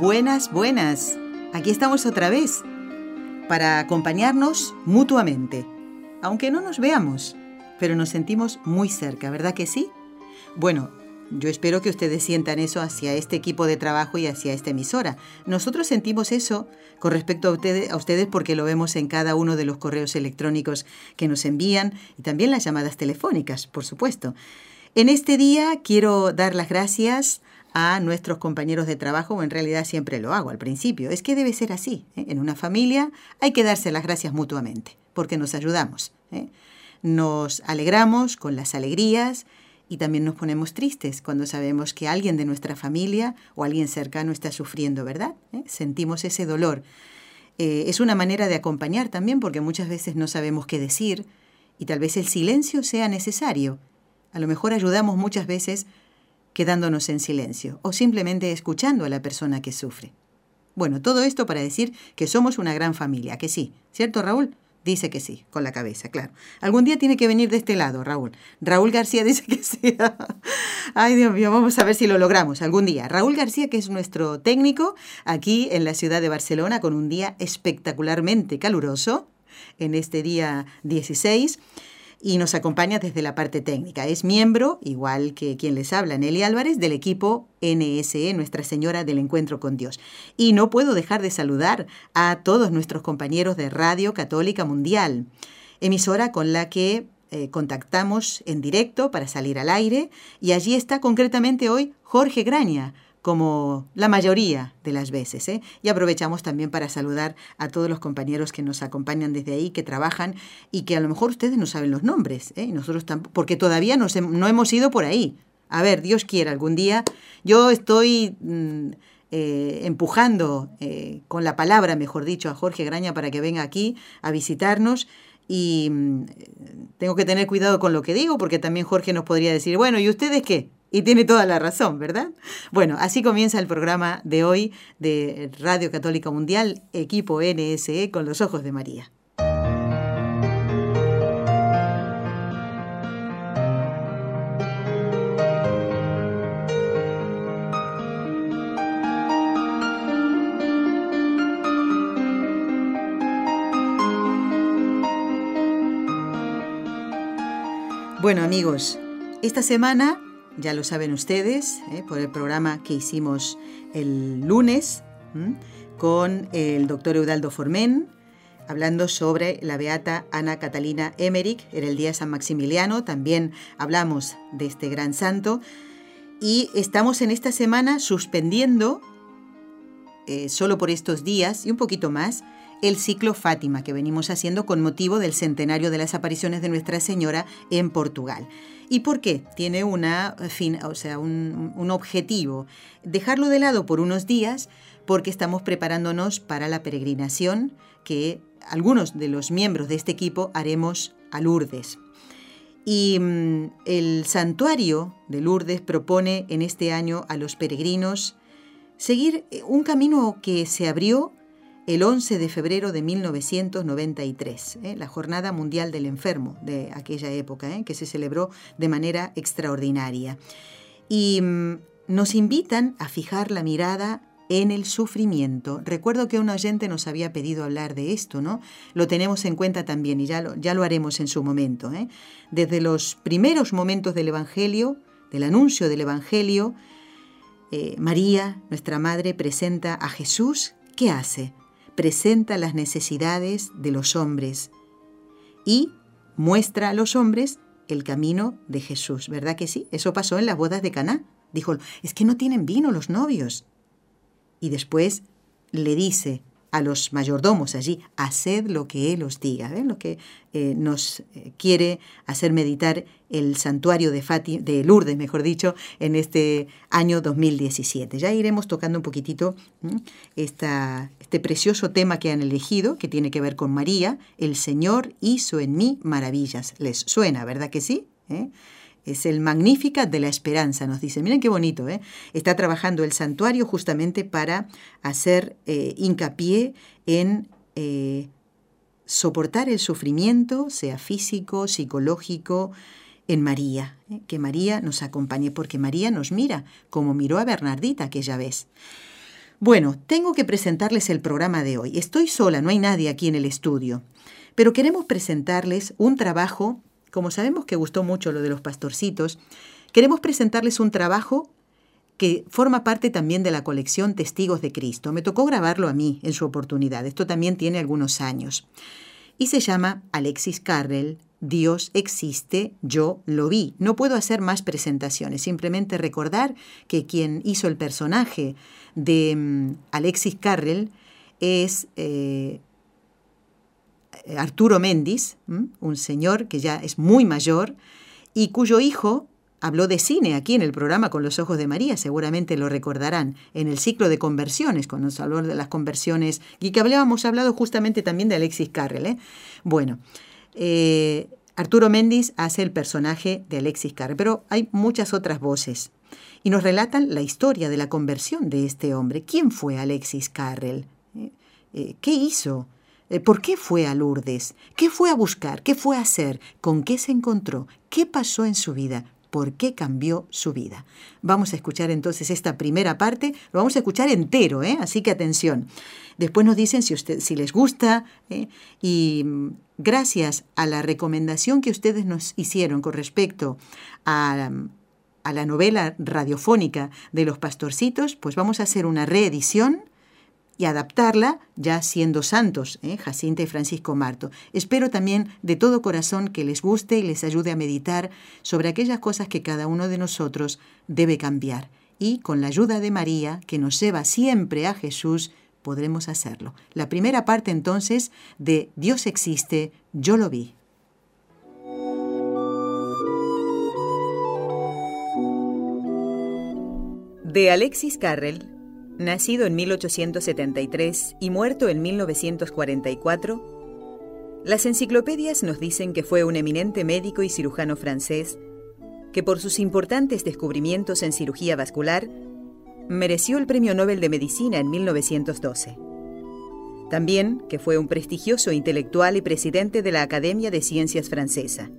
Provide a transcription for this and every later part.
Buenas, buenas. Aquí estamos otra vez para acompañarnos mutuamente. Aunque no nos veamos, pero nos sentimos muy cerca, ¿verdad que sí? Bueno, yo espero que ustedes sientan eso hacia este equipo de trabajo y hacia esta emisora. Nosotros sentimos eso con respecto a ustedes, porque lo vemos en cada uno de los correos electrónicos que nos envían y también las llamadas telefónicas, por supuesto. En este día quiero dar las gracias a nuestros compañeros de trabajo, o en realidad siempre lo hago al principio. Es que debe ser así. ¿eh? En una familia hay que darse las gracias mutuamente, porque nos ayudamos. ¿eh? Nos alegramos con las alegrías y también nos ponemos tristes cuando sabemos que alguien de nuestra familia o alguien cercano está sufriendo, ¿verdad? ¿Eh? Sentimos ese dolor. es una manera de acompañar también porque muchas veces no sabemos qué decir y tal vez el silencio sea necesario. A lo mejor ayudamos muchas veces quedándonos en silencio o simplemente escuchando a la persona que sufre. Bueno, todo esto para decir que somos una gran familia, que sí, ¿cierto Raúl? Dice que sí, con la cabeza, claro. Algún día tiene que venir de este lado, Raúl. Raúl García dice que sí. Ay, Dios mío, vamos a ver si lo logramos algún día. Raúl García, que es nuestro técnico aquí en la ciudad de Barcelona, con un día espectacularmente caluroso, en este día 16 y nos acompaña desde la parte técnica. Es miembro, igual que quien les habla, Nelly Álvarez, del equipo NSE, Nuestra Señora del Encuentro con Dios. Y no puedo dejar de saludar a todos nuestros compañeros de Radio Católica Mundial, emisora con la que eh, contactamos en directo para salir al aire, y allí está concretamente hoy Jorge Graña como la mayoría de las veces. ¿eh? Y aprovechamos también para saludar a todos los compañeros que nos acompañan desde ahí, que trabajan y que a lo mejor ustedes no saben los nombres, ¿eh? nosotros tampoco, porque todavía no hemos ido por ahí. A ver, Dios quiera, algún día yo estoy mm, eh, empujando eh, con la palabra, mejor dicho, a Jorge Graña para que venga aquí a visitarnos y mm, tengo que tener cuidado con lo que digo porque también Jorge nos podría decir, bueno, ¿y ustedes qué? Y tiene toda la razón, ¿verdad? Bueno, así comienza el programa de hoy de Radio Católica Mundial, equipo NSE con los ojos de María. Bueno amigos, esta semana ya lo saben ustedes, ¿eh? por el programa que hicimos el lunes con el doctor Eudaldo Formen, hablando sobre la beata Ana Catalina Emmerich, era el día San Maximiliano, también hablamos de este gran santo, y estamos en esta semana suspendiendo, eh, solo por estos días y un poquito más, el ciclo Fátima que venimos haciendo con motivo del centenario de las apariciones de Nuestra Señora en Portugal. ¿Y por qué? Tiene una fin, o sea, un, un objetivo. Dejarlo de lado por unos días porque estamos preparándonos para la peregrinación que algunos de los miembros de este equipo haremos a Lourdes. Y mm, el santuario de Lourdes propone en este año a los peregrinos seguir un camino que se abrió el 11 de febrero de 1993, ¿eh? la Jornada Mundial del Enfermo de aquella época, ¿eh? que se celebró de manera extraordinaria. Y mm, nos invitan a fijar la mirada en el sufrimiento. Recuerdo que un oyente nos había pedido hablar de esto, ¿no? Lo tenemos en cuenta también y ya lo, haremos en su momento. ¿eh? Desde los primeros momentos del Evangelio, del anuncio del Evangelio, María, nuestra Madre, presenta a Jesús. ¿Qué hace? Presenta las necesidades de los hombres y muestra a los hombres el camino de Jesús, ¿verdad que sí? Eso pasó en las bodas de Caná. Dijo, es que no tienen vino los novios. Y después le dice a los mayordomos allí, haced lo que Él os diga. ¿Ven lo que eh, nos eh, quiere hacer meditar el santuario de, de Lourdes, mejor dicho, en este año 2017? Ya iremos tocando un poquitito esta, este precioso tema que han elegido, que tiene que ver con María. El Señor hizo en mí maravillas. ¿Les suena, verdad que sí? ¿Eh? Es el Magnífica de la Esperanza, nos dice. Miren qué bonito, ¿eh? Está trabajando el santuario justamente para hacer eh, hincapié en eh, soportar el sufrimiento, sea físico, psicológico, en María. Que María nos acompañe, porque María nos mira, como miró a Bernardita aquella vez. Bueno, tengo que presentarles el programa de hoy. Estoy sola, no hay nadie aquí en el estudio, pero queremos presentarles un trabajo como sabemos que gustó mucho lo de los pastorcitos, queremos presentarles un trabajo que forma parte también de la colección Testigos de Cristo. Me tocó grabarlo a mí en su oportunidad. Esto también tiene algunos años. Y se llama Alexis Carrel, Dios existe, yo lo vi. No puedo hacer más presentaciones, simplemente recordar que quien hizo el personaje de mm, Alexis Carrel es eh, Arturo Méndez, un señor que ya es muy mayor y cuyo hijo habló de cine aquí en el programa Con los Ojos de María, seguramente lo recordarán, en el ciclo de conversiones, cuando nos habló de las conversiones, y que hablábamos hablado justamente también de Alexis Carrel. ¿eh? Bueno, eh, Arturo Méndez hace el personaje de Alexis Carrel, pero hay muchas otras voces. Y nos relatan la historia de la conversión de este hombre. ¿Quién fue Alexis Carrel? ¿Qué hizo? Eh, ¿Por qué fue a Lourdes? ¿Qué fue a buscar? ¿Qué fue a hacer? ¿Con qué se encontró? ¿Qué pasó en su vida? ¿Por qué cambió su vida? Vamos a escuchar entonces esta primera parte, lo vamos a escuchar entero, ¿eh? así que atención. Después nos dicen si, si les gusta ¿eh? y mm, gracias a la recomendación que ustedes nos hicieron con respecto a, a la novela radiofónica de los pastorcitos, pues vamos a hacer una reedición y adaptarla ya siendo santos, ¿eh? Jacinta y Francisco Marto. Espero también de todo corazón que les guste y les ayude a meditar sobre aquellas cosas que cada uno de nosotros debe cambiar. Y con la ayuda de María, que nos lleva siempre a Jesús, podremos hacerlo. La primera parte entonces de Dios existe, yo lo vi. De Alexis Carrel Nacido en 1873 y muerto en 1944, las enciclopedias nos dicen que fue un eminente médico y cirujano francés que por sus importantes descubrimientos en cirugía vascular mereció el Premio Nobel de Medicina en 1912. También que fue un prestigioso intelectual y presidente de la Academia de Ciencias Francesa.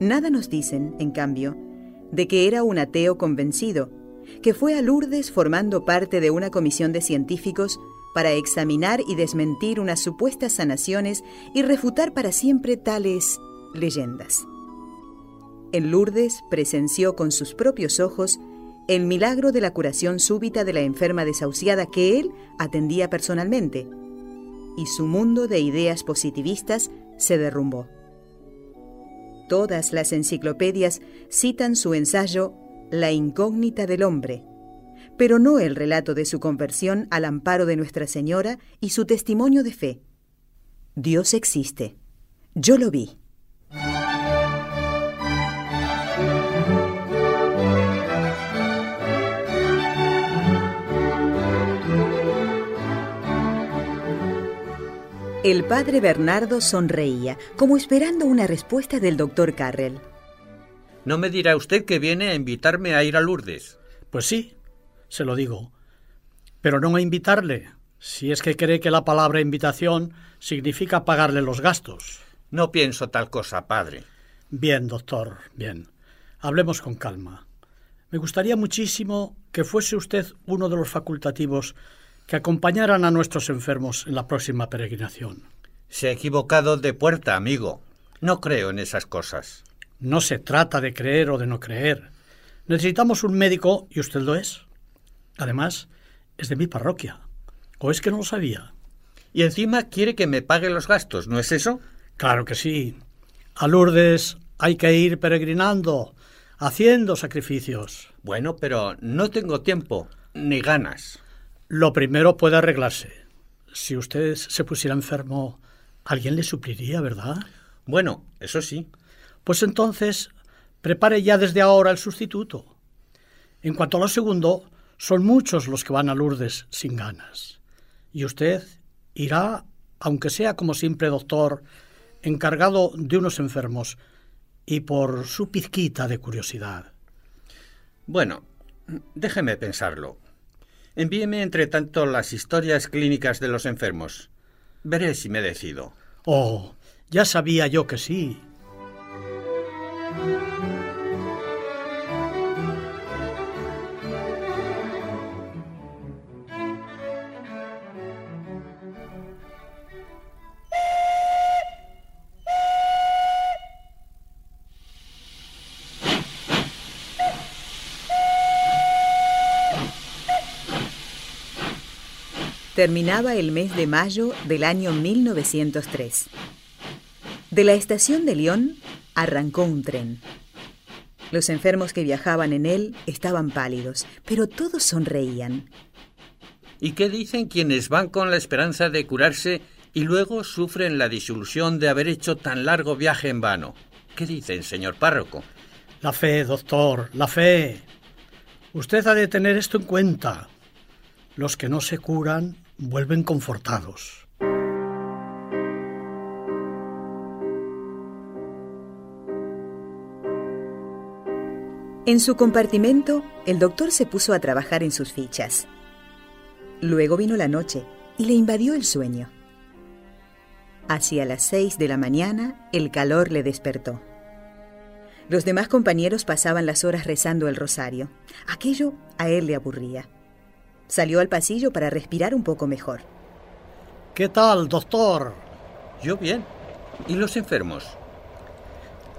Nada nos dicen, en cambio, de que era un ateo convencido que fue a Lourdes formando parte de una comisión de científicos para examinar y desmentir unas supuestas sanaciones y refutar para siempre tales leyendas. En Lourdes presenció con sus propios ojos el milagro de la curación súbita de la enferma desahuciada que él atendía personalmente, y su mundo de ideas positivistas se derrumbó. Todas las enciclopedias citan su ensayo la incógnita del hombre, pero no el relato de su conversión al amparo de Nuestra Señora y su testimonio de fe. Dios existe. Yo lo vi. El padre Bernardo sonreía, como esperando una respuesta del doctor Carrel. No me dirá usted que viene a invitarme a ir a Lourdes. Pues sí, se lo digo. Pero no a invitarle, si es que cree que la palabra invitación significa pagarle los gastos. No pienso tal cosa, padre. Bien, doctor, bien. Hablemos con calma. Me gustaría muchísimo que fuese usted uno de los facultativos que acompañaran a nuestros enfermos en la próxima peregrinación. Se ha equivocado de puerta, amigo. No creo en esas cosas. No se trata de creer o de no creer. Necesitamos un médico y usted lo es. Además, es de mi parroquia. ¿O es que no lo sabía? Y encima quiere que me pague los gastos, ¿no es eso? Claro que sí. A Lourdes hay que ir peregrinando, haciendo sacrificios. Bueno, pero no tengo tiempo, ni ganas. Lo primero puede arreglarse. si usted se pusiera enfermo, alguien le supliría, ¿verdad? Bueno, eso sí. Pues entonces, prepare ya desde ahora el sustituto. En cuanto a lo segundo, son muchos los que van a Lourdes sin ganas. Y usted irá, aunque sea como simple doctor, encargado de unos enfermos, y por su pizquita de curiosidad. Bueno, déjeme pensarlo. Envíeme entre tanto las historias clínicas de los enfermos. Veré si me decido. Oh, ya sabía yo que sí. Terminaba el mes de mayo del año 1903. De la estación de Lyon arrancó un tren. Los enfermos que viajaban en él estaban pálidos, pero todos sonreían. ¿Y qué dicen quienes van con la esperanza de curarse y luego sufren la disolución de haber hecho tan largo viaje en vano? ¿Qué dicen, señor párroco? La fe, doctor, la fe. Usted ha de tener esto en cuenta. Los que no se curan vuelven confortados. En su compartimento, el doctor se puso a trabajar en sus fichas. Luego vino la noche y le invadió el sueño. Hacia las seis de la mañana, el calor le despertó. Los demás compañeros pasaban las horas rezando el rosario. Aquello a él le aburría. Salió al pasillo para respirar un poco mejor. ¿Qué tal, doctor? Yo bien. ¿Y los enfermos?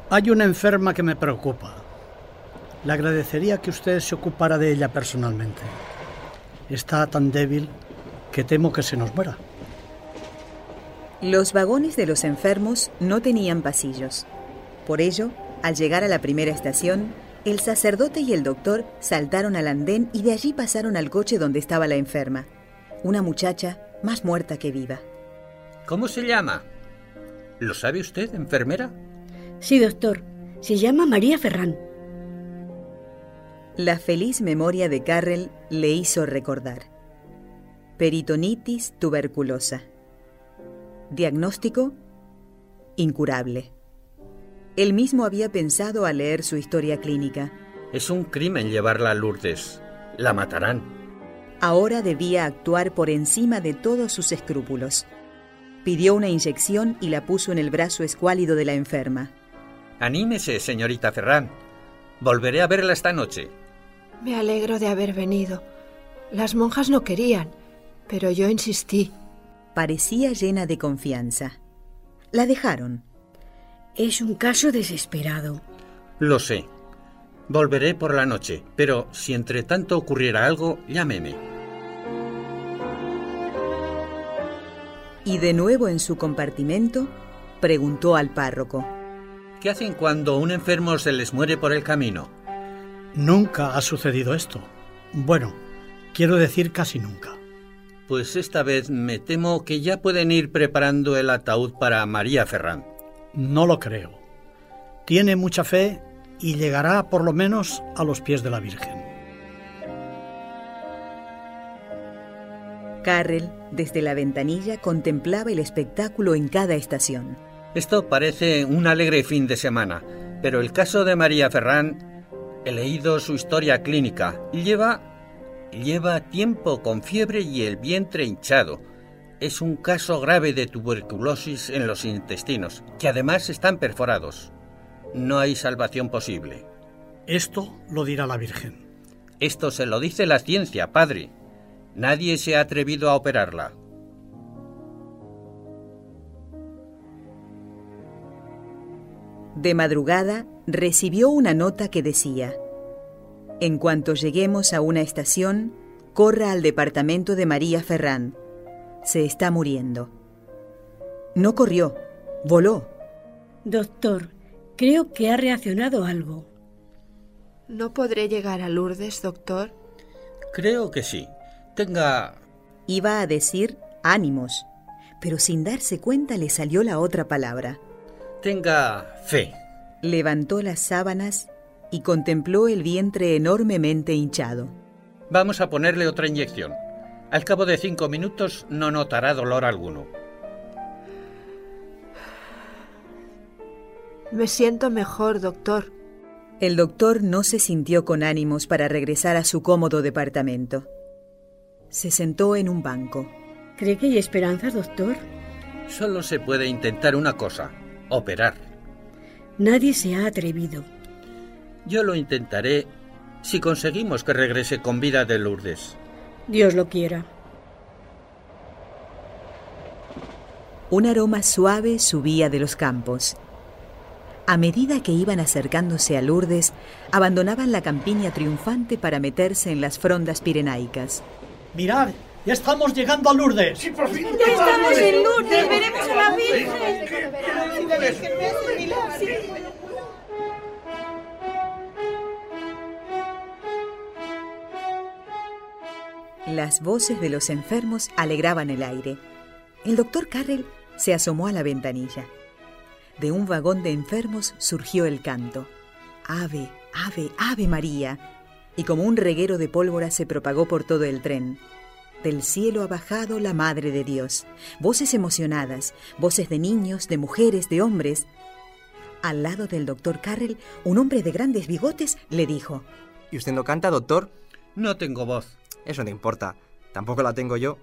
Hay una enferma que me preocupa. Le agradecería que usted se ocupara de ella personalmente. Está tan débil que temo que se nos muera. Los vagones de los enfermos no tenían pasillos. Por ello, al llegar a la primera estación, el sacerdote y el doctor saltaron al andén y de allí pasaron al coche donde estaba la enferma, una muchacha más muerta que viva. ¿Cómo se llama? ¿Lo sabe usted, enfermera? Sí, doctor. Se llama María Ferrán. La feliz memoria de Carrel le hizo recordar. Peritonitis tuberculosa. Diagnóstico incurable. Él mismo había pensado al leer su historia clínica. Es un crimen llevarla a Lourdes. La matarán. Ahora debía actuar por encima de todos sus escrúpulos. Pidió una inyección y la puso en el brazo escuálido de la enferma. Anímese, señorita Ferrán. Volveré a verla esta noche. Me alegro de haber venido. Las monjas no querían, pero yo insistí. Parecía llena de confianza. La dejaron. Es un caso desesperado. Lo sé. Volveré por la noche, pero si entre tanto ocurriera algo, llámeme. Y de nuevo en su compartimento, preguntó al párroco. ¿Qué hacen cuando un enfermo se les muere por el camino? Nunca ha sucedido esto. Bueno, quiero decir casi nunca. Pues esta vez me temo que ya pueden ir preparando el ataúd para María Ferrán. No lo creo. Tiene mucha fe y llegará por lo menos a los pies de la Virgen. Carrel, desde la ventanilla, contemplaba el espectáculo en cada estación. Esto parece un alegre fin de semana, pero el caso de María Ferrán, he leído su historia clínica, lleva lleva tiempo con fiebre y el vientre hinchado. Es un caso grave de tuberculosis en los intestinos, que además están perforados. No hay salvación posible. Esto lo dirá la Virgen. Esto se lo dice la ciencia, padre. Nadie se ha atrevido a operarla. De madrugada recibió una nota que decía, En cuanto lleguemos a una estación, corra al departamento de María Ferrán. Se está muriendo. No corrió, voló. Doctor, creo que ha reaccionado algo. ¿No podré llegar a Lourdes, doctor? Creo que sí. Tenga... Iba a decir ánimos, pero sin darse cuenta le salió la otra palabra. Tenga fe. Levantó las sábanas y contempló el vientre enormemente hinchado. Vamos a ponerle otra inyección. Al cabo de cinco minutos no notará dolor alguno. Me siento mejor, doctor. El doctor no se sintió con ánimos para regresar a su cómodo departamento. Se sentó en un banco. ¿Cree que hay esperanzas, doctor? Solo se puede intentar una cosa, operar. Nadie se ha atrevido. Yo lo intentaré si conseguimos que regrese con vida de Lourdes. Dios lo quiera. Un aroma suave subía de los campos. A medida que iban acercándose a Lourdes, abandonaban la campiña triunfante para meterse en las frondas pirenaicas. Mirad, ya estamos llegando a Lourdes. Sí, por fin. Ya estamos en Lourdes, veremos a la Virgen. Las voces de los enfermos alegraban el aire. El doctor Carrel se asomó a la ventanilla. De un vagón de enfermos surgió el canto. Ave, ave, ave María. Y como un reguero de pólvora se propagó por todo el tren. Del cielo ha bajado la Madre de Dios. Voces emocionadas, voces de niños, de mujeres, de hombres. Al lado del doctor Carrel, un hombre de grandes bigotes le dijo. ¿Y usted no canta, doctor? No tengo voz. Eso no importa. Tampoco la tengo yo.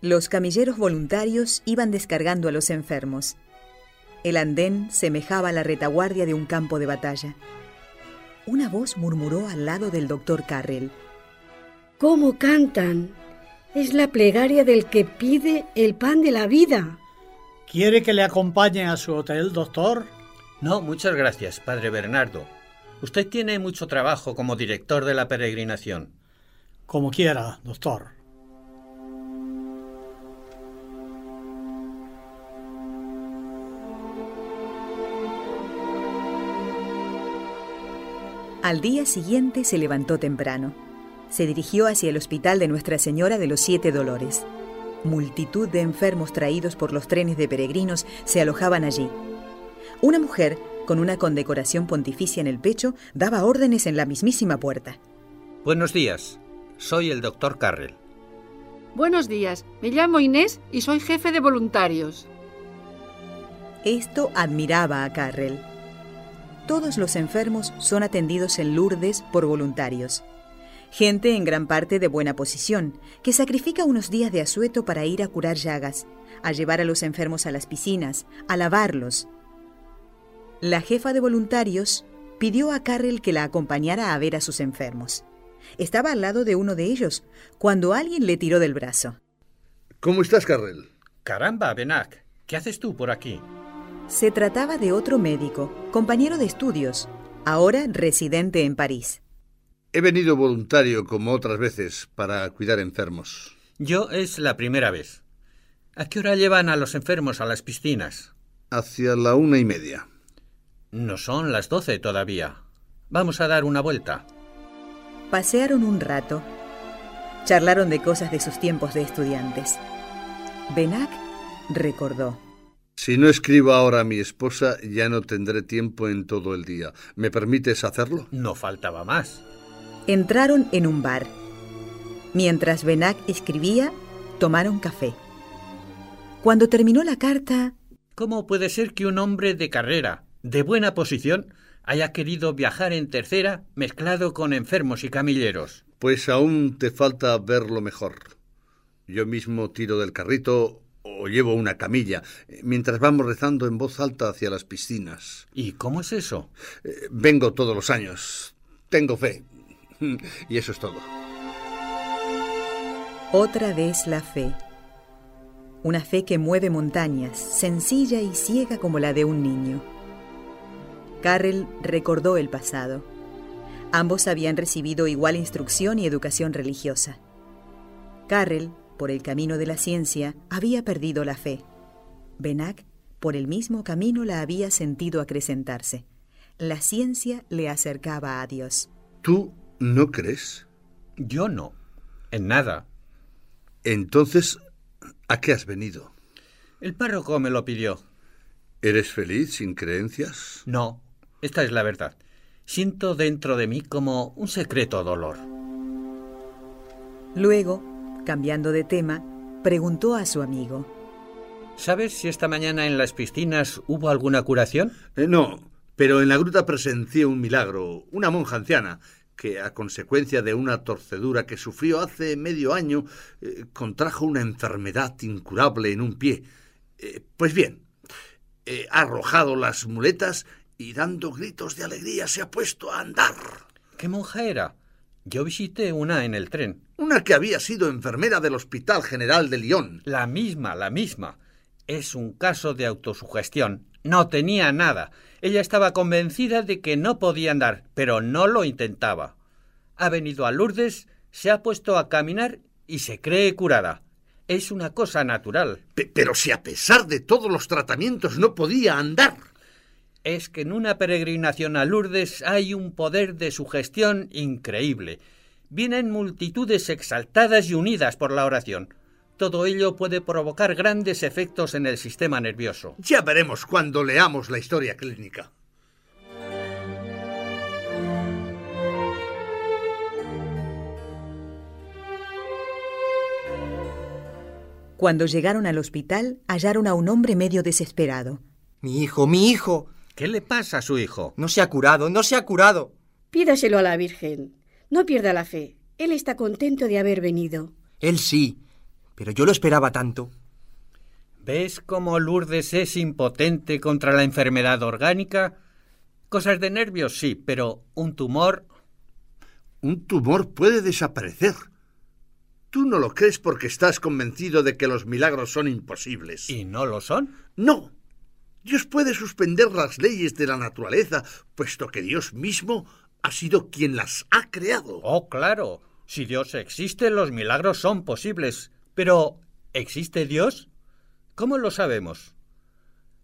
Los camilleros voluntarios iban descargando a los enfermos. El andén semejaba a la retaguardia de un campo de batalla. Una voz murmuró al lado del doctor Carrel. ¿Cómo cantan? Es la plegaria del que pide el pan de la vida. ¿Quiere que le acompañe a su hotel, doctor? No, muchas gracias, padre Bernardo. Usted tiene mucho trabajo como director de la peregrinación. Como quiera, doctor. Al día siguiente se levantó temprano. Se dirigió hacia el hospital de Nuestra Señora de los Siete Dolores. Multitud de enfermos traídos por los trenes de peregrinos se alojaban allí. Una mujer, con una condecoración pontificia en el pecho, daba órdenes en la mismísima puerta. Buenos días. Soy el doctor Carrel. Buenos días. Me llamo Inés y soy jefe de voluntarios. Esto admiraba a Carrel. Todos los enfermos son atendidos en Lourdes por voluntarios. Gente en gran parte de buena posición, que sacrifica unos días de asueto para ir a curar llagas, a llevar a los enfermos a las piscinas, a lavarlos. La jefa de voluntarios pidió a Carrel que la acompañara a ver a sus enfermos. Estaba al lado de uno de ellos, cuando alguien le tiró del brazo. ¿Cómo estás, Carrel? Caramba, Benac, ¿qué haces tú por aquí? Se trataba de otro médico, compañero de estudios, ahora residente en París. He venido voluntario, como otras veces, para cuidar enfermos. Yo es la primera vez. ¿A qué hora llevan a los enfermos a las piscinas? Hacia la una y media. No son las doce todavía. Vamos a dar una vuelta. Pasearon un rato. Charlaron de cosas de sus tiempos de estudiantes. Benac recordó. Si no escribo ahora a mi esposa, ya no tendré tiempo en todo el día. ¿Me permites hacerlo? No faltaba más. Entraron en un bar. Mientras Benac escribía, tomaron café. Cuando terminó la carta... ¿Cómo puede ser que un hombre de carrera, de buena posición, haya querido viajar en tercera mezclado con enfermos y camilleros? Pues aún te falta verlo mejor. Yo mismo tiro del carrito o llevo una camilla, mientras vamos rezando en voz alta hacia las piscinas. ¿Y cómo es eso? Eh, vengo todos los años. Tengo fe. Y eso es todo. Otra vez la fe. Una fe que mueve montañas, sencilla y ciega como la de un niño. Carrel recordó el pasado. Ambos habían recibido igual instrucción y educación religiosa. Carrel, por el camino de la ciencia, había perdido la fe. Benac, por el mismo camino, la había sentido acrecentarse. La ciencia le acercaba a Dios. ¿Tú no crees? Yo no. En nada. Entonces, ¿A qué has venido? El párroco me lo pidió. ¿Eres feliz sin creencias? No, esta es la verdad. Siento dentro de mí como un secreto dolor. Luego, cambiando de tema, preguntó a su amigo. ¿Sabes si esta mañana en las piscinas hubo alguna curación? Eh, no, pero en la gruta presencié un milagro. Una monja anciana que, a consecuencia de una torcedura que sufrió hace medio año, eh, contrajo una enfermedad incurable en un pie. Eh, pues bien, eh, ha arrojado las muletas y dando gritos de alegría se ha puesto a andar. ¿Qué monja era? Yo visité una en el tren. Una que había sido enfermera del Hospital General de Lyon. La misma, la misma. Es un caso de autosugestión. No tenía nada. Ella estaba convencida de que no podía andar, pero no lo intentaba. Ha venido a Lourdes, se ha puesto a caminar y se cree curada. Es una cosa natural. Pe- pero si a pesar de todos los tratamientos no podía andar. Es que en una peregrinación a Lourdes hay un poder de sugestión increíble. Vienen multitudes exaltadas y unidas por la oración. Todo ello puede provocar grandes efectos en el sistema nervioso. Ya veremos cuando leamos la historia clínica. Cuando llegaron al hospital, hallaron a un hombre medio desesperado. Mi hijo, mi hijo. ¿Qué le pasa a su hijo? No se ha curado, no se ha curado. Pídaselo a la Virgen. No pierda la fe. Él está contento de haber venido. Él sí, pero yo lo esperaba tanto. ¿Ves cómo Lourdes es impotente contra la enfermedad orgánica? Cosas de nervios, sí, pero un tumor... Un tumor puede desaparecer. Tú no lo crees porque estás convencido de que los milagros son imposibles. ¿Y no lo son? No. Dios puede suspender las leyes de la naturaleza, puesto que Dios mismo ha sido quien las ha creado. Oh, claro. Si Dios existe, los milagros son posibles. Pero, ¿existe Dios? ¿Cómo lo sabemos?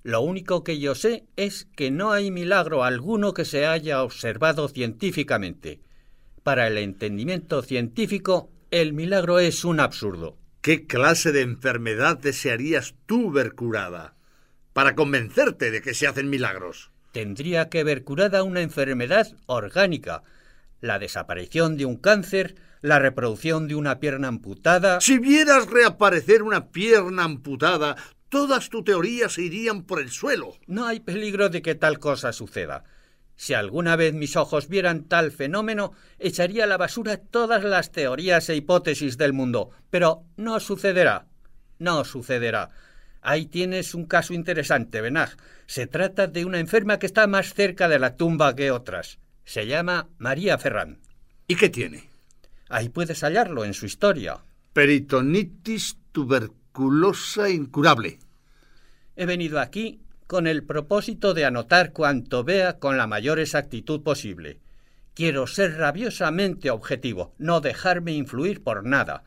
Lo único que yo sé es que no hay milagro alguno que se haya observado científicamente. Para el entendimiento científico, el milagro es un absurdo. ¿Qué clase de enfermedad desearías tú ver curada? Para convencerte de que se hacen milagros. Tendría que ver curada una enfermedad orgánica, la desaparición de un cáncer, la reproducción de una pierna amputada. Si vieras reaparecer una pierna amputada, todas tus teorías se irían por el suelo. No hay peligro de que tal cosa suceda. Si alguna vez mis ojos vieran tal fenómeno, echaría a la basura todas las teorías e hipótesis del mundo. Pero no sucederá. No sucederá. Ahí tienes un caso interesante, Benaj. Se trata de una enferma que está más cerca de la tumba que otras. Se llama María Ferrán. ¿Y qué tiene? Ahí puedes hallarlo en su historia. Peritonitis tuberculosa incurable. He venido aquí con el propósito de anotar cuanto vea con la mayor exactitud posible. Quiero ser rabiosamente objetivo, no dejarme influir por nada.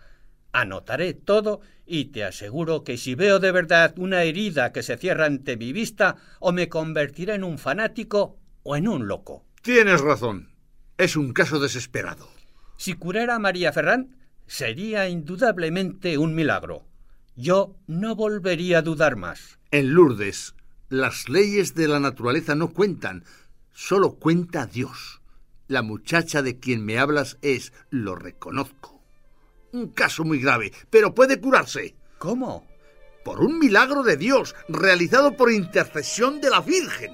Anotaré todo y te aseguro que si veo de verdad una herida que se cierra ante mi vista, o me convertiré en un fanático o en un loco. Tienes razón. Es un caso desesperado. Si curara a María Ferrán, sería indudablemente un milagro. Yo no volvería a dudar más. En Lourdes, las leyes de la naturaleza no cuentan, solo cuenta Dios. La muchacha de quien me hablas es, lo reconozco, un caso muy grave, pero puede curarse. ¿Cómo? Por un milagro de Dios, realizado por intercesión de la Virgen.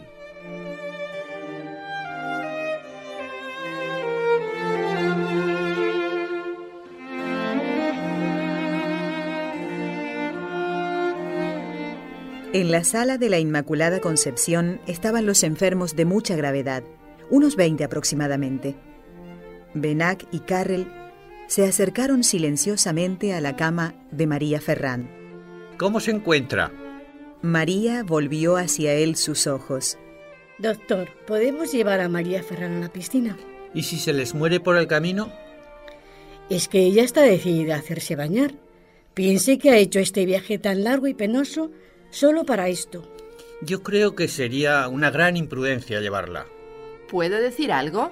En la sala de la Inmaculada Concepción estaban los enfermos de mucha gravedad, unos 20 aproximadamente. Benac y Carrel se acercaron silenciosamente a la cama de María Ferrán. ¿Cómo se encuentra? María volvió hacia él sus ojos. Doctor, ¿podemos llevar a María Ferrán a la piscina? ¿Y si se les muere por el camino? Es que ella está decidida a hacerse bañar. Piense que ha hecho este viaje tan largo y penoso solo para esto. Yo creo que sería una gran imprudencia llevarla. ¿Puedo decir algo?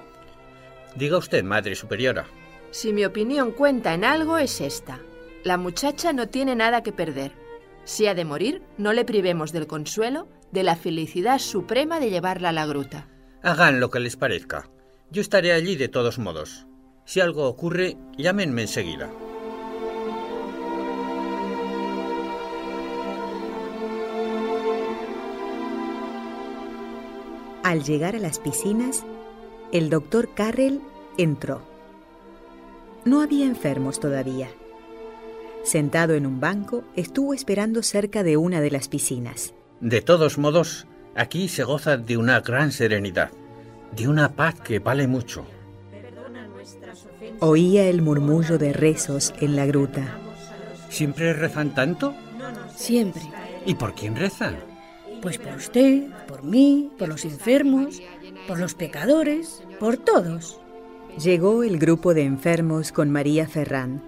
Diga usted, Madre Superiora. Si mi opinión cuenta en algo es esta. La muchacha no tiene nada que perder. Si ha de morir, no le privemos del consuelo, de la felicidad suprema de llevarla a la gruta. Hagan lo que les parezca. Yo estaré allí de todos modos. Si algo ocurre, llámenme enseguida. Al llegar a las piscinas, el doctor Carrel entró. No había enfermos todavía. Sentado en un banco, estuvo esperando cerca de una de las piscinas. De todos modos, aquí se goza de una gran serenidad, de una paz que vale mucho. Oía el murmullo de rezos en la gruta. ¿Siempre rezan tanto? Siempre. ¿Y por quién rezan? Pues por usted, por mí, por los enfermos, por los pecadores, por todos. Llegó el grupo de enfermos con María Ferrán.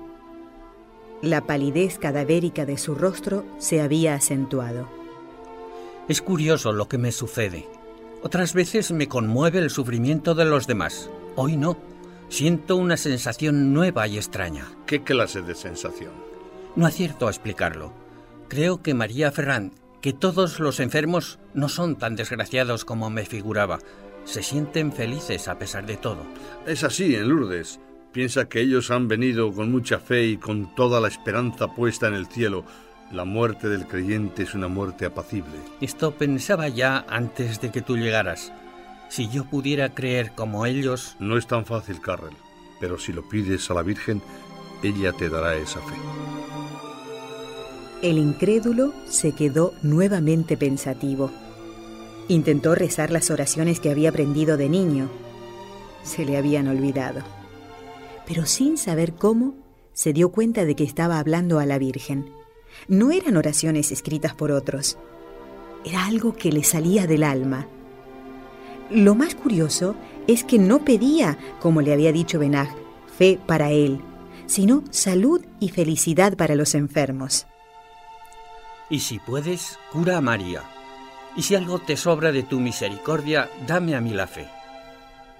La palidez cadavérica de su rostro se había acentuado. Es curioso lo que me sucede. Otras veces me conmueve el sufrimiento de los demás. Hoy no. Siento una sensación nueva y extraña. ¿Qué clase de sensación? No acierto a explicarlo. Creo que María Ferrán, que todos los enfermos no son tan desgraciados como me figuraba. Se sienten felices a pesar de todo. Es así en Lourdes. Piensa que ellos han venido con mucha fe y con toda la esperanza puesta en el cielo. La muerte del creyente es una muerte apacible. Esto pensaba ya antes de que tú llegaras. Si yo pudiera creer como ellos... No es tan fácil, Carrel, pero si lo pides a la Virgen, ella te dará esa fe. El incrédulo se quedó nuevamente pensativo. Intentó rezar las oraciones que había aprendido de niño. Se le habían olvidado. Pero sin saber cómo, se dio cuenta de que estaba hablando a la Virgen. No eran oraciones escritas por otros. Era algo que le salía del alma. Lo más curioso es que no pedía, como le había dicho Benaj, fe para él, sino salud y felicidad para los enfermos. Y si puedes, cura a María. Y si algo te sobra de tu misericordia, dame a mí la fe.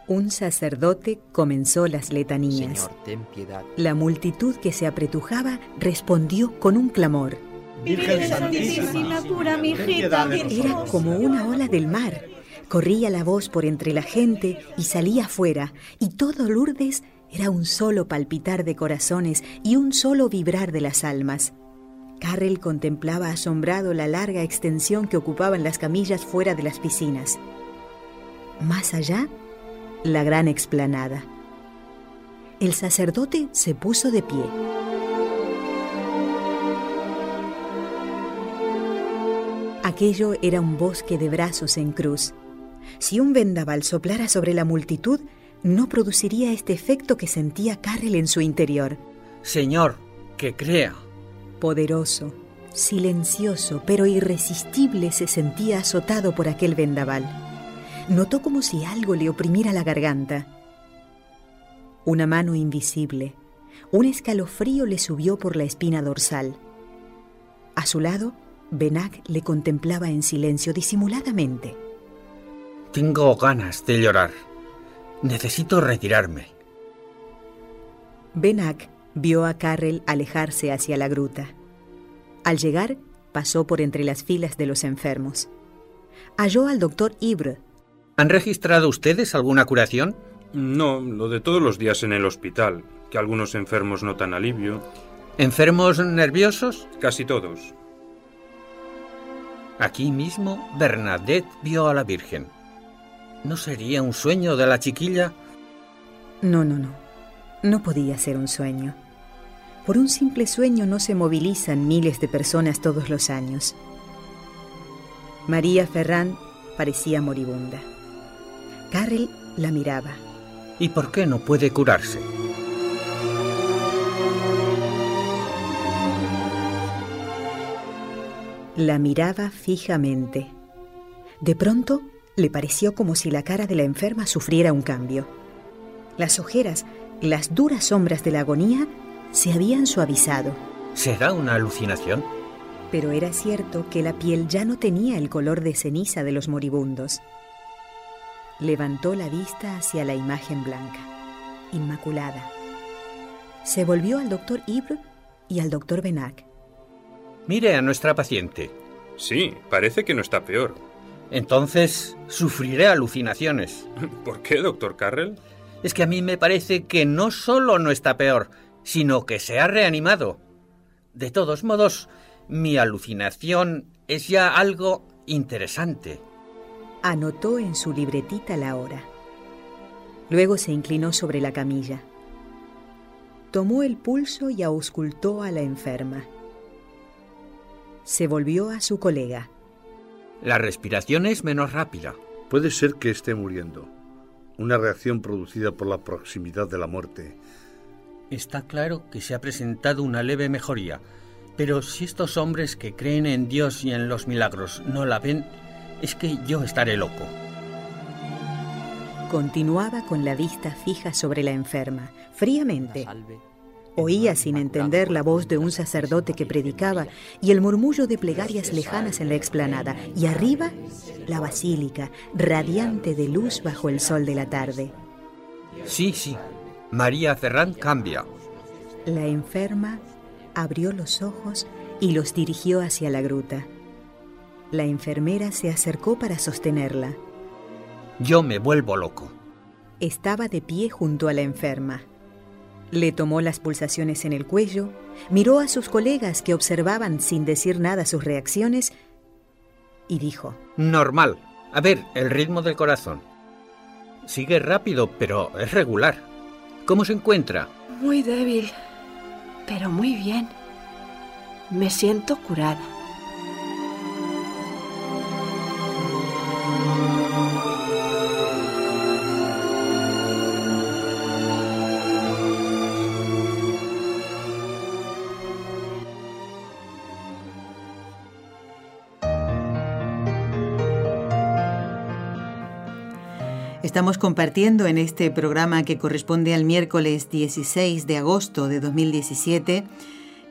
Un sacerdote comenzó las letanías. Señor, ten piedad. La multitud que se apretujaba respondió con un clamor. Virgen Santísima, cura mi hijita. Era como una ola del mar. Corría la voz por entre la gente y salía afuera, y todo Lourdes era un solo palpitar de corazones y un solo vibrar de las almas. Carrel contemplaba asombrado la larga extensión que ocupaban las camillas fuera de las piscinas. Más allá, la gran explanada. El sacerdote se puso de pie. Aquello era un bosque de brazos en cruz. Si un vendaval soplara sobre la multitud, no produciría este efecto que sentía Carrel en su interior. Señor, que crea. Poderoso, silencioso, pero irresistible se sentía azotado por aquel vendaval. Notó como si algo le oprimiera la garganta. Una mano invisible, un escalofrío le subió por la espina dorsal. A su lado, Benak le contemplaba en silencio disimuladamente. Tengo ganas de llorar. Necesito retirarme. Benak vio a Carrel alejarse hacia la gruta. Al llegar, pasó por entre las filas de los enfermos. Halló al doctor Ibre. ¿Han registrado ustedes alguna curación? No, lo de todos los días en el hospital, que algunos enfermos notan alivio. ¿Enfermos nerviosos? Casi todos. Aquí mismo Bernadette vio a la Virgen. ¿No sería un sueño de la chiquilla? No, no, no. No podía ser un sueño. Por un simple sueño no se movilizan miles de personas todos los años. María Ferrán parecía moribunda. Carrel la miraba. ¿Y por qué no puede curarse? La miraba fijamente. De pronto le pareció como si la cara de la enferma sufriera un cambio. Las ojeras, las duras sombras de la agonía, se habían suavizado. ¿Será una alucinación? Pero era cierto que la piel ya no tenía el color de ceniza de los moribundos. Levantó la vista hacia la imagen blanca, inmaculada. Se volvió al doctor Ibre y al doctor Benac. Mire a nuestra paciente. Sí, parece que no está peor. Entonces, sufriré alucinaciones. ¿Por qué, doctor Carrell? Es que a mí me parece que no solo no está peor, sino que se ha reanimado. De todos modos, mi alucinación es ya algo interesante. Anotó en su libretita la hora. Luego se inclinó sobre la camilla. Tomó el pulso y auscultó a la enferma. Se volvió a su colega. La respiración es menos rápida. Puede ser que esté muriendo. Una reacción producida por la proximidad de la muerte. Está claro que se ha presentado una leve mejoría, pero si estos hombres que creen en Dios y en los milagros no la ven, es que yo estaré loco. Continuaba con la vista fija sobre la enferma, fríamente. Oía sin entender la voz de un sacerdote que predicaba y el murmullo de plegarias lejanas en la explanada. Y arriba, la basílica, radiante de luz bajo el sol de la tarde. Sí, sí. María Ferrán cambia. La enferma abrió los ojos y los dirigió hacia la gruta. La enfermera se acercó para sostenerla. Yo me vuelvo loco. Estaba de pie junto a la enferma. Le tomó las pulsaciones en el cuello, miró a sus colegas que observaban sin decir nada sus reacciones y dijo, Normal. A ver, el ritmo del corazón. Sigue rápido, pero es regular. ¿Cómo se encuentra? Muy débil, pero muy bien. Me siento curada. Estamos compartiendo en este programa que corresponde al miércoles 16 de agosto de 2017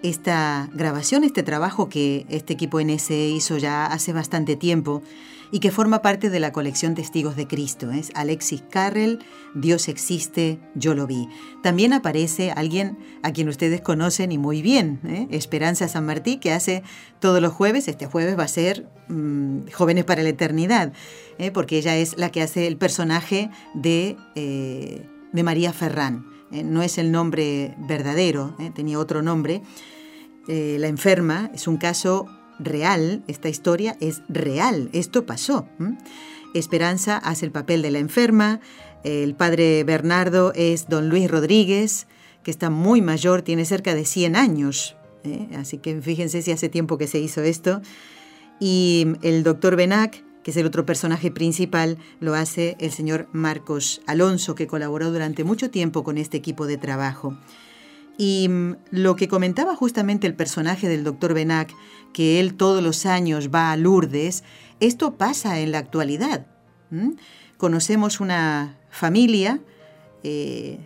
esta grabación, este trabajo que este equipo NS hizo ya hace bastante tiempo y que forma parte de la colección Testigos de Cristo. Es Alexis Carrel, Dios existe, yo lo vi. También aparece alguien a quien ustedes conocen y muy bien, ¿eh? Esperanza San Martí, que hace todos los jueves, este jueves va a ser mm, Jóvenes para la Eternidad, ¿eh? porque ella es la que hace el personaje de, eh, de María Ferrán. no es el nombre verdadero, tenía otro nombre. la enferma es un caso real, esta historia es real, esto pasó. Esperanza hace el papel de la enferma, el padre Bernardo es don Luis Rodríguez, que está muy mayor, tiene cerca de 100 años, ¿eh? así que fíjense si hace tiempo que se hizo esto. Y el doctor Benac, que es el otro personaje principal, lo hace el señor Marcos Alonso, que colaboró durante mucho tiempo con este equipo de trabajo. Y mm, lo que comentaba justamente el personaje del doctor Benac, que él todos los años va a Lourdes, esto pasa en la actualidad. Conocemos una familia eh,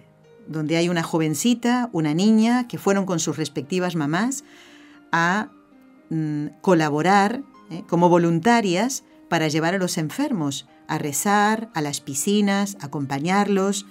donde hay una jovencita, una niña, que fueron con sus respectivas mamás a mm, colaborar eh, como voluntarias para llevar a los enfermos a rezar, a las piscinas, acompañarlos.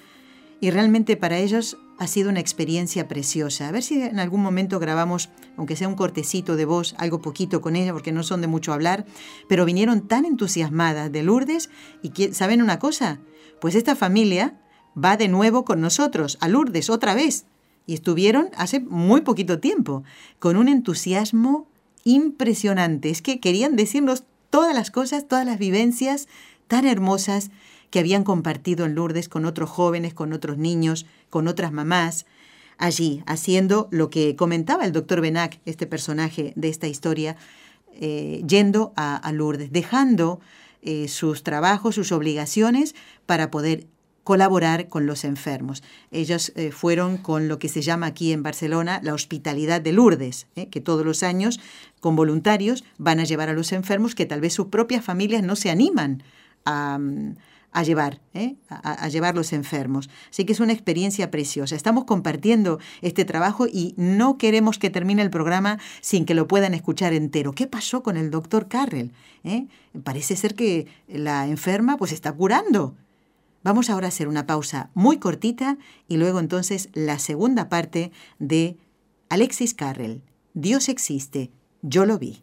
Y realmente para ellos ha sido una experiencia preciosa. A ver si en algún momento grabamos, aunque sea un cortecito de voz, algo poquito con ella, porque no son de mucho hablar, pero vinieron tan entusiasmadas de Lourdes y ¿saben una cosa? Pues esta familia va de nuevo con nosotros, a Lourdes, otra vez. Y estuvieron hace muy poquito tiempo, con un entusiasmo impresionante. Es que querían decirnos todas las cosas, todas las vivencias tan hermosas que habían compartido en Lourdes con otros jóvenes, con otros niños, con otras mamás, allí haciendo lo que comentaba el doctor Benac, este personaje de esta historia, eh, yendo a, Lourdes, dejando eh, sus trabajos, sus obligaciones para poder colaborar con los enfermos. Ellos eh, fueron con lo que se llama aquí en Barcelona la hospitalidad de Lourdes, que todos los años con voluntarios van a llevar a los enfermos que tal vez sus propias familias no se animan a, a llevar, ¿eh? a, llevar los enfermos. Así que es una experiencia preciosa. Estamos compartiendo este trabajo y no queremos que termine el programa sin que lo puedan escuchar entero. ¿Qué pasó con el doctor Carrel? ¿Eh? Parece ser que la enferma pues está curando. Vamos ahora a hacer una pausa muy cortita y luego entonces la segunda parte de Alexis Carrel. Dios existe, Yo lo vi.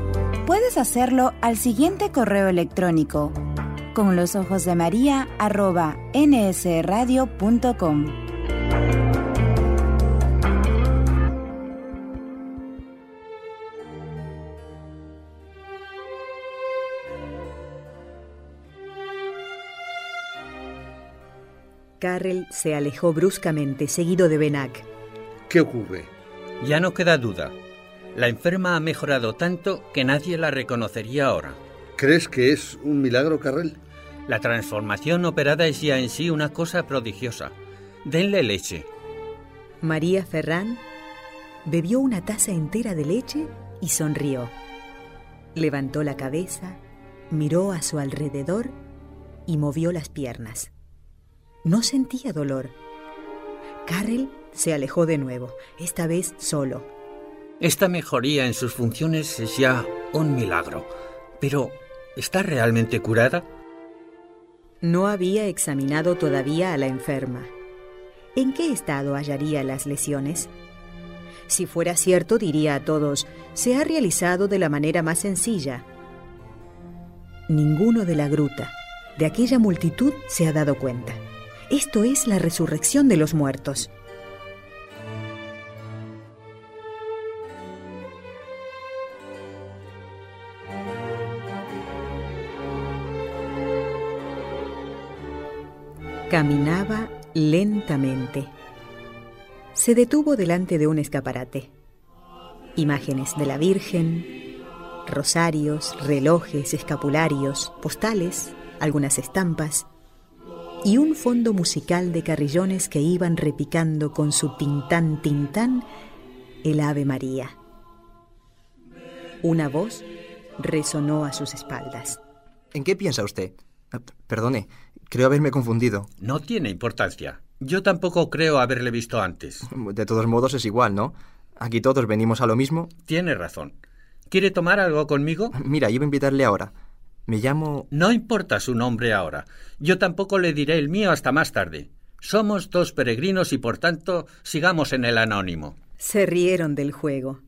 Puedes hacerlo al siguiente correo electrónico con los ojos de María arroba nsradio.com. Carrel se alejó bruscamente, seguido de Benak. ¿Qué ocurre? Ya no queda duda. La enferma ha mejorado tanto que nadie la reconocería ahora. ¿Crees que es un milagro, Carrel? La transformación operada es ya en sí una cosa prodigiosa. Denle leche. María Ferrán bebió una taza entera de leche y sonrió. Levantó la cabeza, miró a su alrededor y movió las piernas. No sentía dolor. Carrel se alejó de nuevo, esta vez solo. Esta mejoría en sus funciones es ya un milagro. Pero, ¿está realmente curada? No había examinado todavía a la enferma. ¿En qué estado hallaría las lesiones? Si fuera cierto, diría a todos, se ha realizado de la manera más sencilla. Ninguno de la gruta, de aquella multitud, se ha dado cuenta. Esto es la resurrección de los muertos. Caminaba lentamente. Se detuvo delante de un escaparate. Imágenes de la Virgen, rosarios, relojes, escapularios, postales, algunas estampas y un fondo musical de carrillones que iban repicando con su tintán tintán el Ave María. Una voz resonó a sus espaldas. ¿En qué piensa usted? Perdone, creo haberme confundido. No tiene importancia. Yo tampoco creo haberle visto antes. De todos modos es igual, ¿no? Aquí todos venimos a lo mismo. Tiene razón. ¿Quiere tomar algo conmigo? Mira, iba a invitarle ahora. Me llamo... No importa su nombre ahora. Yo tampoco le diré el mío hasta más tarde. Somos dos peregrinos y por tanto sigamos en el anónimo. Se rieron del juego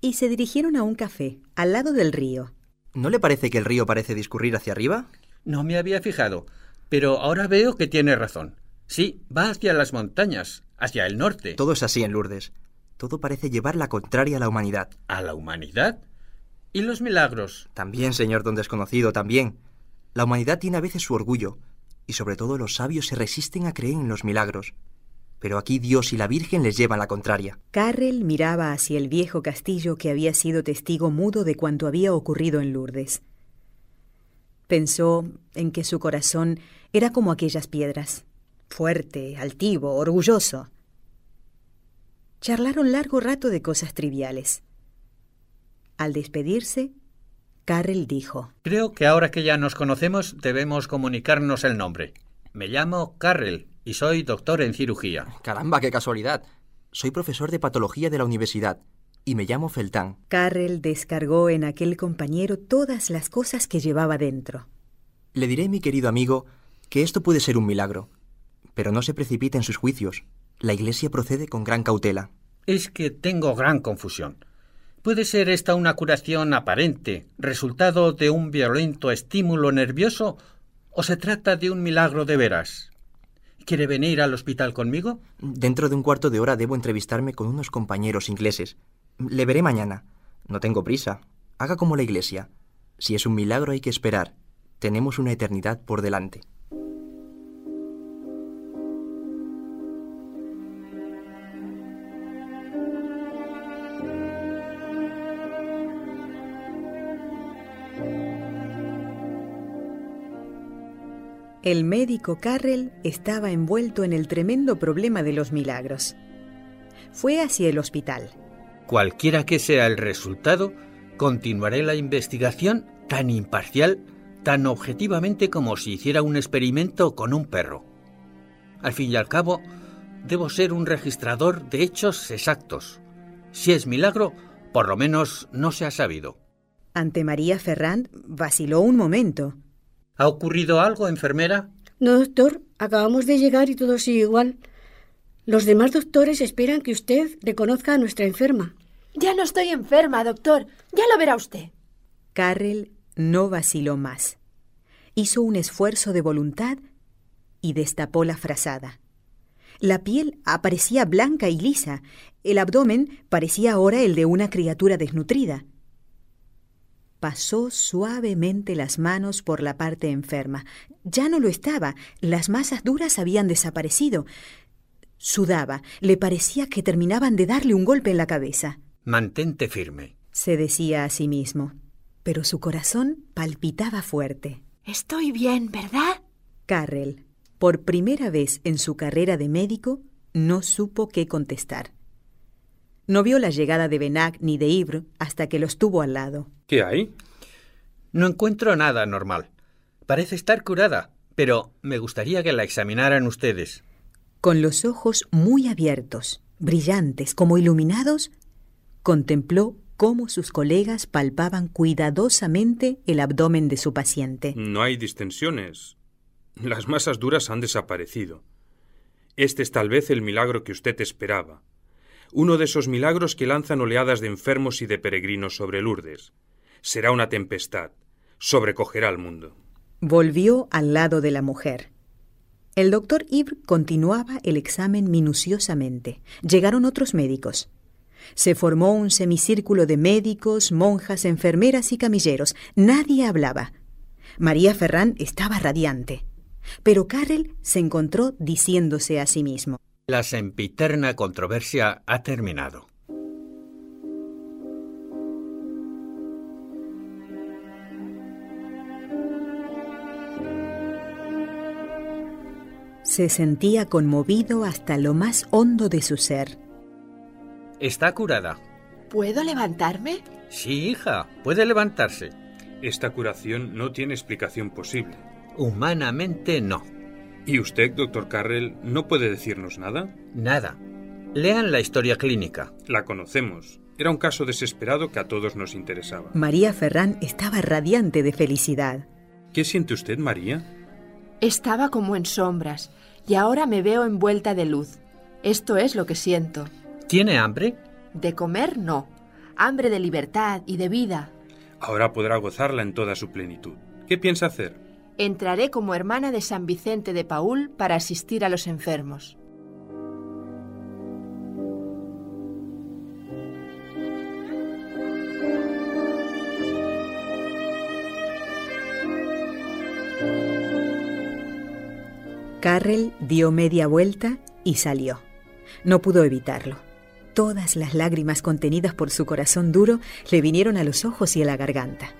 y se dirigieron a un café, al lado del río. ¿No le parece que el río parece discurrir hacia arriba? No me había fijado, pero ahora veo que tiene razón. Sí, va hacia las montañas, hacia el norte. Todo es así en Lourdes. Todo parece llevar la contraria a la humanidad. ¿A la humanidad? ¿Y los milagros? También, señor don desconocido, también. La humanidad tiene a veces su orgullo, y sobre todo los sabios se resisten a creer en los milagros. Pero aquí Dios y la Virgen les llevan la contraria. Carrel miraba hacia el viejo castillo que había sido testigo mudo de cuanto había ocurrido en Lourdes. Pensó en que su corazón era como aquellas piedras, fuerte, altivo, orgulloso. Charlaron largo rato de cosas triviales. Al despedirse, Carrel dijo: Creo que ahora que ya nos conocemos debemos comunicarnos el nombre. Me llamo Carrel y soy doctor en cirugía. Caramba, qué casualidad. Soy profesor de patología de la universidad y me llamo Feltán. Carrel descargó en aquel compañero todas las cosas que llevaba dentro. Le diré, mi querido amigo, que esto puede ser un milagro, pero no se precipite en sus juicios. La Iglesia procede con gran cautela. Es que tengo gran confusión. ¿Puede ser esta una curación aparente, resultado de un violento estímulo nervioso, o se trata de un milagro de veras? ¿Quiere venir al hospital conmigo? Dentro de un cuarto de hora debo entrevistarme con unos compañeros ingleses. Le veré mañana. No tengo prisa. Haga como la Iglesia. Si es un milagro hay que esperar. Tenemos una eternidad por delante. El médico Carrel estaba envuelto en el tremendo problema de los milagros. Fue hacia el hospital. Cualquiera que sea el resultado, continuaré la investigación tan imparcial, tan objetivamente como si hiciera un experimento con un perro. Al fin y al cabo, debo ser un registrador de hechos exactos. Si es milagro, por lo menos no se ha sabido. Ante María Ferrand vaciló un momento. ¿Ha ocurrido algo, enfermera? No, doctor. Acabamos de llegar y todo sigue igual. Los demás doctores esperan que usted reconozca a nuestra enferma. Ya no estoy enferma, doctor. Ya lo verá usted. Carrel no vaciló más. Hizo un esfuerzo de voluntad y destapó la frazada. La piel aparecía blanca y lisa. El abdomen parecía ahora el de una criatura desnutrida pasó suavemente las manos por la parte enferma. Ya no lo estaba, las masas duras habían desaparecido. Sudaba, le parecía que terminaban de darle un golpe en la cabeza. Mantente firme, se decía a sí mismo, pero su corazón palpitaba fuerte. Estoy bien, ¿verdad? Carrel, por primera vez en su carrera de médico, no supo qué contestar. No vio la llegada de Benac ni de Ibre hasta que los tuvo al lado. ¿Qué hay? No encuentro nada normal. Parece estar curada, pero me gustaría que la examinaran ustedes. Con los ojos muy abiertos, brillantes, como iluminados, contempló cómo sus colegas palpaban cuidadosamente el abdomen de su paciente. No hay distensiones. Las masas duras han desaparecido. Este es tal vez el milagro que usted esperaba uno de esos milagros que lanzan oleadas de enfermos y de peregrinos sobre Lourdes. Será una tempestad, sobrecogerá al mundo. Volvió al lado de la mujer. El doctor Ibre continuaba el examen minuciosamente. Llegaron otros médicos. Se formó un semicírculo de médicos, monjas, enfermeras y camilleros. Nadie hablaba. María Ferrán estaba radiante. Pero Carrel se encontró diciéndose a sí mismo. La sempiterna controversia ha terminado. Se sentía conmovido hasta lo más hondo de su ser. Está curada. ¿Puedo levantarme? Sí, hija, puede levantarse. Esta curación no tiene explicación posible. Humanamente no. ¿Y usted, doctor Carrel, no puede decirnos nada? Nada. Lean la historia clínica. La conocemos. Era un caso desesperado que a todos nos interesaba. María Ferrán estaba radiante de felicidad. ¿Qué siente usted, María? Estaba como en sombras y ahora me veo envuelta de luz. Esto es lo que siento. ¿Tiene hambre? De comer no. Hambre de libertad y de vida. Ahora podrá gozarla en toda su plenitud. ¿Qué piensa hacer? entraré como hermana de San Vicente de Paul para asistir a los enfermos. Carrel dio media vuelta y salió. No pudo evitarlo. Todas las lágrimas contenidas por su corazón duro le vinieron a los ojos y a la garganta.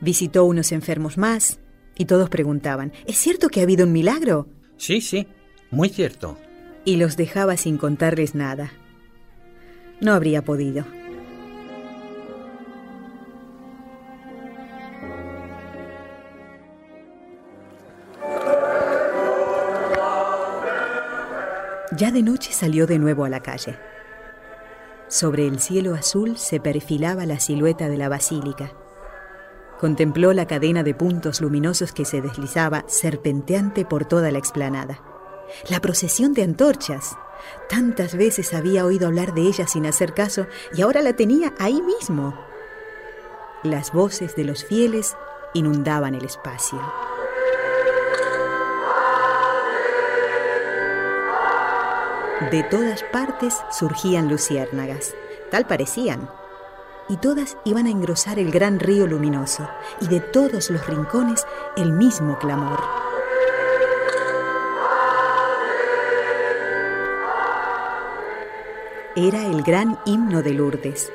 Visitó unos enfermos más, y todos preguntaban, ¿es cierto que ha habido un milagro? Sí, sí, muy cierto. Y los dejaba sin contarles nada. No habría podido. Ya de noche salió de nuevo a la calle. Sobre el cielo azul se perfilaba la silueta de la basílica. Contempló la cadena de puntos luminosos que se deslizaba serpenteante por toda la explanada. La procesión de antorchas. Tantas veces había oído hablar de ella sin hacer caso y ahora la tenía ahí mismo. Las voces de los fieles inundaban el espacio. De todas partes surgían luciérnagas. Tal parecían, y todas iban a engrosar el gran río luminoso, y de todos los rincones el mismo clamor. Era el gran himno de Lourdes,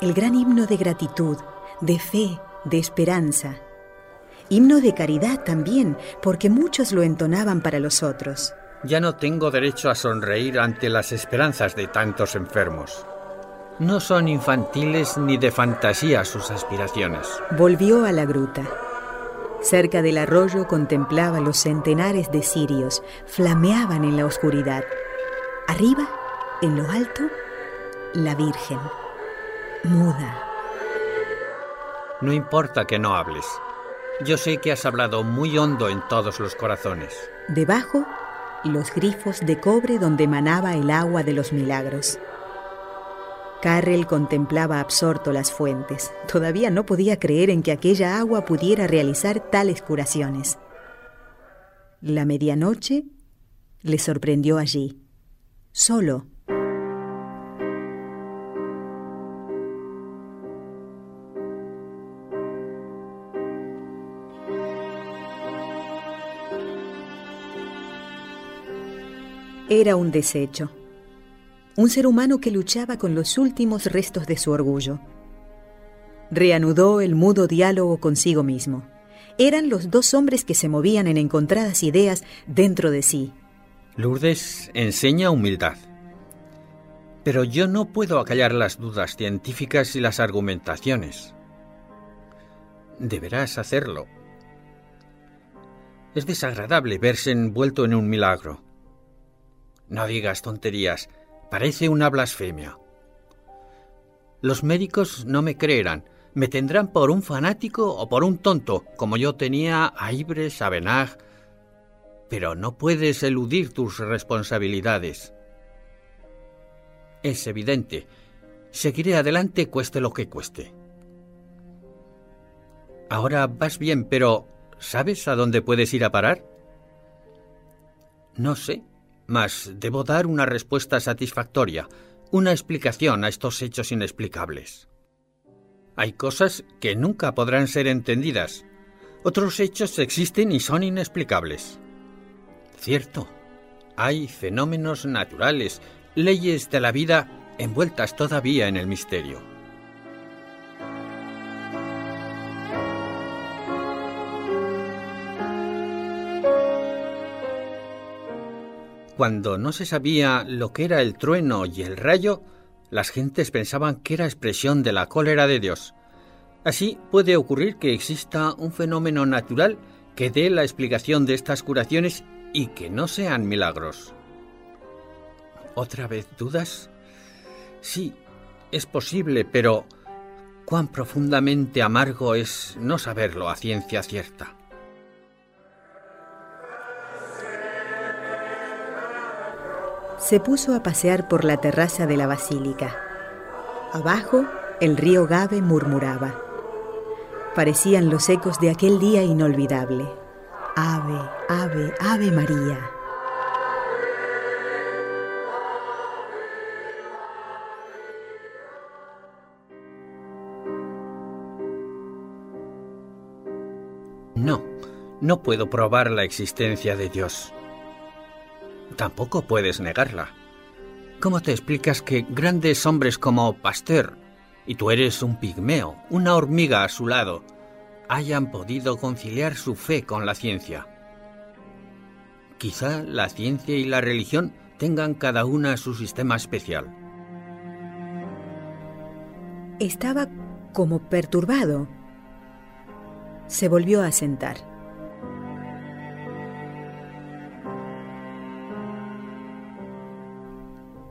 el gran himno de gratitud, de fe, de esperanza. himno de caridad también, porque muchos lo entonaban para los otros. Ya no tengo derecho a sonreír ante las esperanzas de tantos enfermos. No son infantiles ni de fantasía sus aspiraciones. Volvió a la gruta. Cerca del arroyo contemplaba los centenares de cirios, flameaban en la oscuridad. Arriba, en lo alto, la Virgen, muda. No importa que no hables. Yo sé que has hablado muy hondo en todos los corazones. Debajo, los grifos de cobre donde manaba el agua de los milagros. Carrel contemplaba absorto las fuentes. Todavía no podía creer en que aquella agua pudiera realizar tales curaciones. La medianoche le sorprendió allí, solo. Era un desecho un ser humano que luchaba con los últimos restos de su orgullo. Reanudó el mudo diálogo consigo mismo. Eran los dos hombres que se movían en encontradas ideas dentro de sí. Lourdes enseña humildad. Pero yo no puedo acallar las dudas científicas y las argumentaciones. Deberás hacerlo. Es desagradable verse envuelto en un milagro. No digas tonterías. Parece una blasfemia. Los médicos no me creerán. Me tendrán por un fanático o por un tonto, como yo tenía a Ibres, a Benag. Pero no puedes eludir tus responsabilidades. Es evidente. Seguiré adelante cueste lo que cueste. Ahora vas bien, pero ¿sabes a dónde puedes ir a parar? No sé mas debo dar una respuesta satisfactoria, una explicación a estos hechos inexplicables. Hay cosas que nunca podrán ser entendidas. Otros hechos existen y son inexplicables. Cierto, hay fenómenos naturales, leyes de la vida envueltas todavía en el misterio. Cuando no se sabía lo que era el trueno y el rayo, las gentes pensaban que era expresión de la cólera de Dios. Así puede ocurrir que exista un fenómeno natural que dé la explicación de estas curaciones y que no sean milagros. ¿Otra vez dudas? Sí, es posible, pero cuán profundamente amargo es no saberlo a ciencia cierta. Se puso a pasear por la terraza de la basílica. Abajo, el río Gave murmuraba. Parecían los ecos de aquel día inolvidable. Ave, ave, ave María. No, no puedo probar la existencia de Dios tampoco puedes negarla. ¿Cómo te explicas que grandes hombres como Pasteur, y tú eres un pigmeo, una hormiga a su lado, hayan podido conciliar su fe con la ciencia? Quizá la ciencia y la religión tengan cada una su sistema especial. Estaba como perturbado. Se volvió a sentar.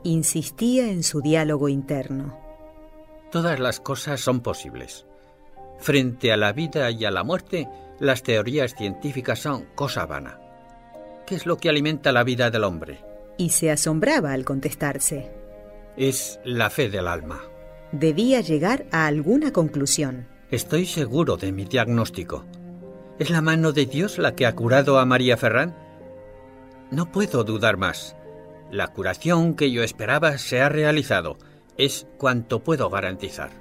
Insistía en su diálogo interno. Todas las cosas son posibles. Frente a la vida y a la muerte, las teorías científicas son cosa vana. ¿Qué es lo que alimenta la vida del hombre? Y se asombraba al contestarse. Es la fe del alma. Debía llegar a alguna conclusión. Estoy seguro de mi diagnóstico. ¿Es la mano de Dios la que ha curado a María Ferrán? No puedo dudar más. La curación que yo esperaba se ha realizado. Es cuanto puedo garantizar.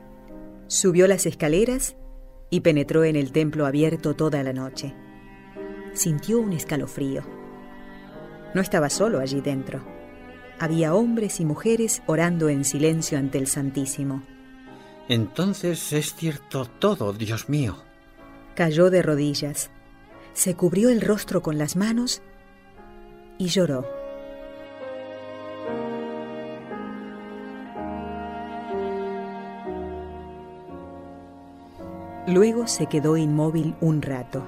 Subió las escaleras y penetró en el templo abierto toda la noche. Sintió un escalofrío. No estaba solo allí dentro. Había hombres y mujeres orando en silencio ante el Santísimo. Entonces es cierto todo, Dios mío. Cayó de rodillas, se cubrió el rostro con las manos y lloró. Luego se quedó inmóvil un rato.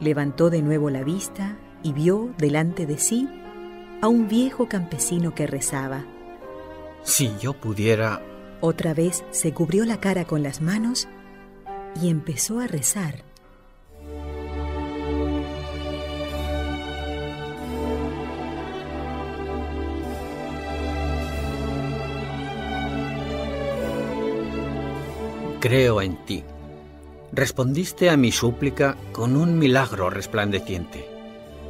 Levantó de nuevo la vista y vio delante de sí a un viejo campesino que rezaba. Si yo pudiera... Otra vez se cubrió la cara con las manos y empezó a rezar. Creo en ti. Respondiste a mi súplica con un milagro resplandeciente.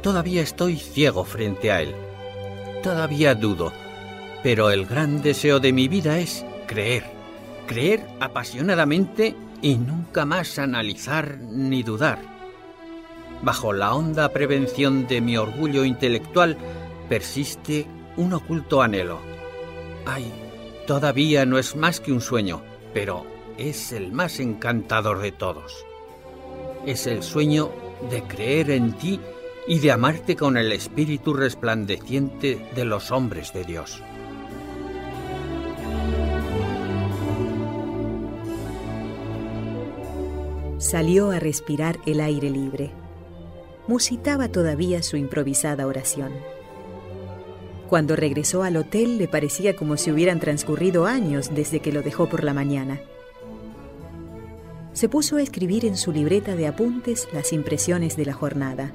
Todavía estoy ciego frente a él. Todavía dudo, pero el gran deseo de mi vida es creer. Creer apasionadamente y nunca más analizar ni dudar. Bajo la honda prevención de mi orgullo intelectual persiste un oculto anhelo. Ay, todavía no es más que un sueño, pero es el más encantador de todos. Es el sueño de creer en ti y de amarte con el espíritu resplandeciente de los hombres de Dios. Salió a respirar el aire libre. Musitaba todavía su improvisada oración. Cuando regresó al hotel le parecía como si hubieran transcurrido años desde que lo dejó por la mañana se puso a escribir en su libreta de apuntes las impresiones de la jornada.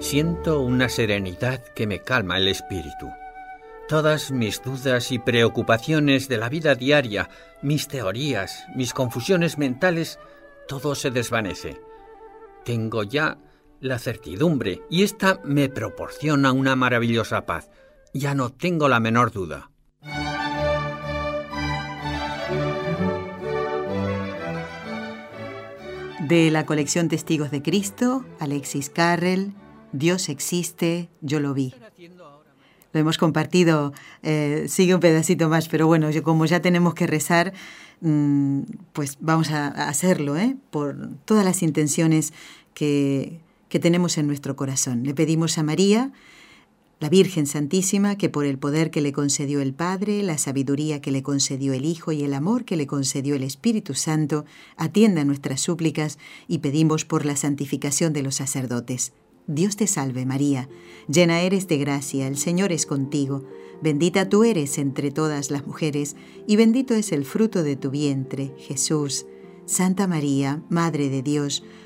Siento una serenidad que me calma el espíritu. Todas mis dudas y preocupaciones de la vida diaria, mis teorías, mis confusiones mentales, todo se desvanece. Tengo ya la certidumbre y esta me proporciona una maravillosa paz. Ya no tengo la menor duda. De la colección Testigos de Cristo, Alexis Carrel, Dios existe, yo lo vi. Lo hemos compartido, eh, sigue un pedacito más, pero bueno, yo, como ya tenemos que rezar, mm, pues vamos a, a hacerlo, ¿eh? por todas las intenciones que, que tenemos en nuestro corazón. Le pedimos a María, la Virgen Santísima, que por el poder que le concedió el Padre, la sabiduría que le concedió el Hijo y el amor que le concedió el Espíritu Santo, atienda nuestras súplicas y pedimos por la santificación de los sacerdotes. Dios te salve María, llena eres de gracia, el Señor es contigo, bendita tú eres entre todas las mujeres, y bendito es el fruto de tu vientre, Jesús. Santa María, Madre de Dios,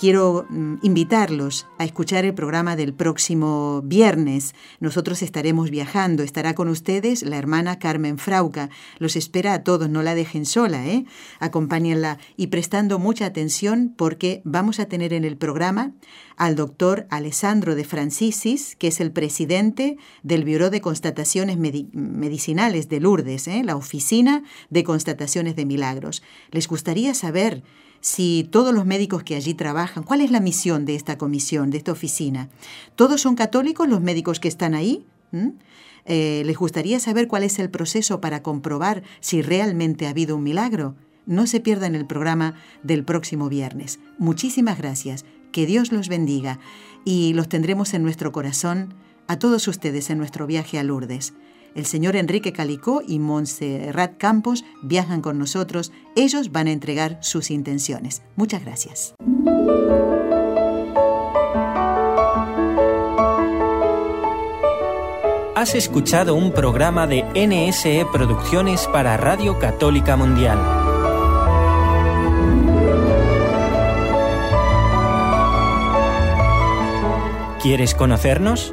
Quiero mm, invitarlos a escuchar el programa del próximo viernes. Nosotros estaremos viajando. Estará con ustedes la hermana Carmen Frauca. Los espera a todos, no la dejen sola, ¿eh? Acompáñenla y prestando mucha atención porque vamos a tener en el programa al doctor Alessandro de Francisis, que es el presidente del Bureau de Constataciones Medicinales de Lourdes, ¿eh? la Oficina de Constataciones de Milagros. Les gustaría saber si todos los médicos que allí trabajan, ¿cuál es la misión de esta comisión, de esta oficina? ¿Todos son católicos los médicos que están ahí? ¿Mm? Eh, ¿Les gustaría saber cuál es el proceso para comprobar si realmente ha habido un milagro? No se pierdan el programa del próximo viernes. Muchísimas gracias. Que Dios los bendiga y los tendremos en nuestro corazón a todos ustedes en nuestro viaje a Lourdes. El señor Enrique Calicó y Montserrat Campos viajan con nosotros. Ellos van a entregar sus intenciones. Muchas gracias. Has escuchado un programa de NSE Producciones para Radio Católica Mundial. ¿Quieres conocernos?